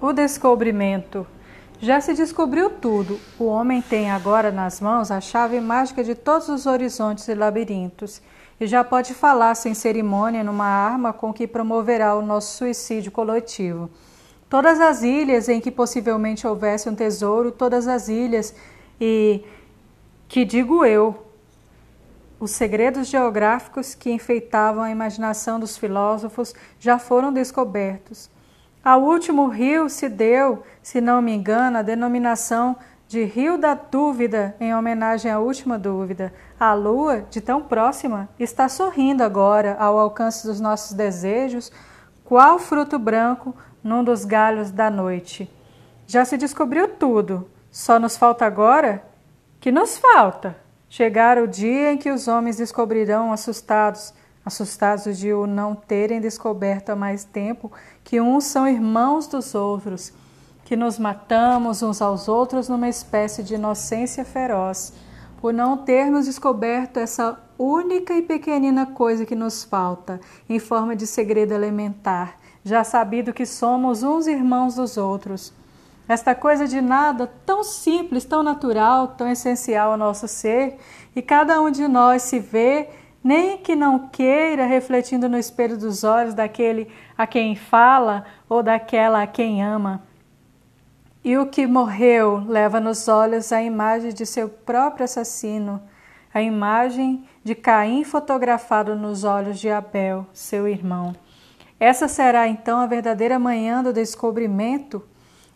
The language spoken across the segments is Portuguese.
O descobrimento. Já se descobriu tudo. O homem tem agora nas mãos a chave mágica de todos os horizontes e labirintos. E já pode falar sem cerimônia numa arma com que promoverá o nosso suicídio coletivo. Todas as ilhas em que possivelmente houvesse um tesouro, todas as ilhas e que digo eu, os segredos geográficos que enfeitavam a imaginação dos filósofos já foram descobertos. Ao último rio se deu, se não me engano, a denominação de Rio da Dúvida, em homenagem à última dúvida. A lua, de tão próxima, está sorrindo agora ao alcance dos nossos desejos, qual fruto branco num dos galhos da noite. Já se descobriu tudo, só nos falta agora? Que nos falta? Chegar o dia em que os homens descobrirão assustados assustados de o não terem descoberto há mais tempo que uns são irmãos dos outros, que nos matamos uns aos outros numa espécie de inocência feroz, por não termos descoberto essa única e pequenina coisa que nos falta, em forma de segredo elementar, já sabido que somos uns irmãos dos outros. Esta coisa de nada tão simples, tão natural, tão essencial ao nosso ser, e cada um de nós se vê nem que não queira, refletindo no espelho dos olhos daquele a quem fala ou daquela a quem ama. E o que morreu leva nos olhos a imagem de seu próprio assassino, a imagem de Caim fotografado nos olhos de Abel, seu irmão. Essa será então a verdadeira manhã do descobrimento,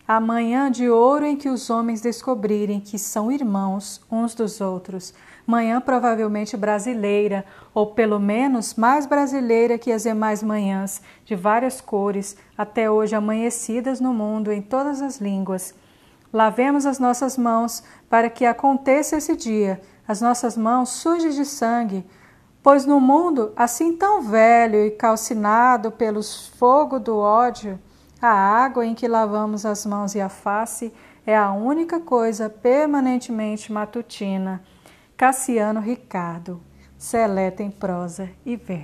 a manhã de ouro em que os homens descobrirem que são irmãos uns dos outros manhã provavelmente brasileira, ou pelo menos mais brasileira que as demais manhãs, de várias cores, até hoje amanhecidas no mundo em todas as línguas. Lavemos as nossas mãos para que aconteça esse dia, as nossas mãos sujas de sangue, pois no mundo assim tão velho e calcinado pelos fogo do ódio, a água em que lavamos as mãos e a face é a única coisa permanentemente matutina. Cassiano Ricardo, Seleta em prosa e verso.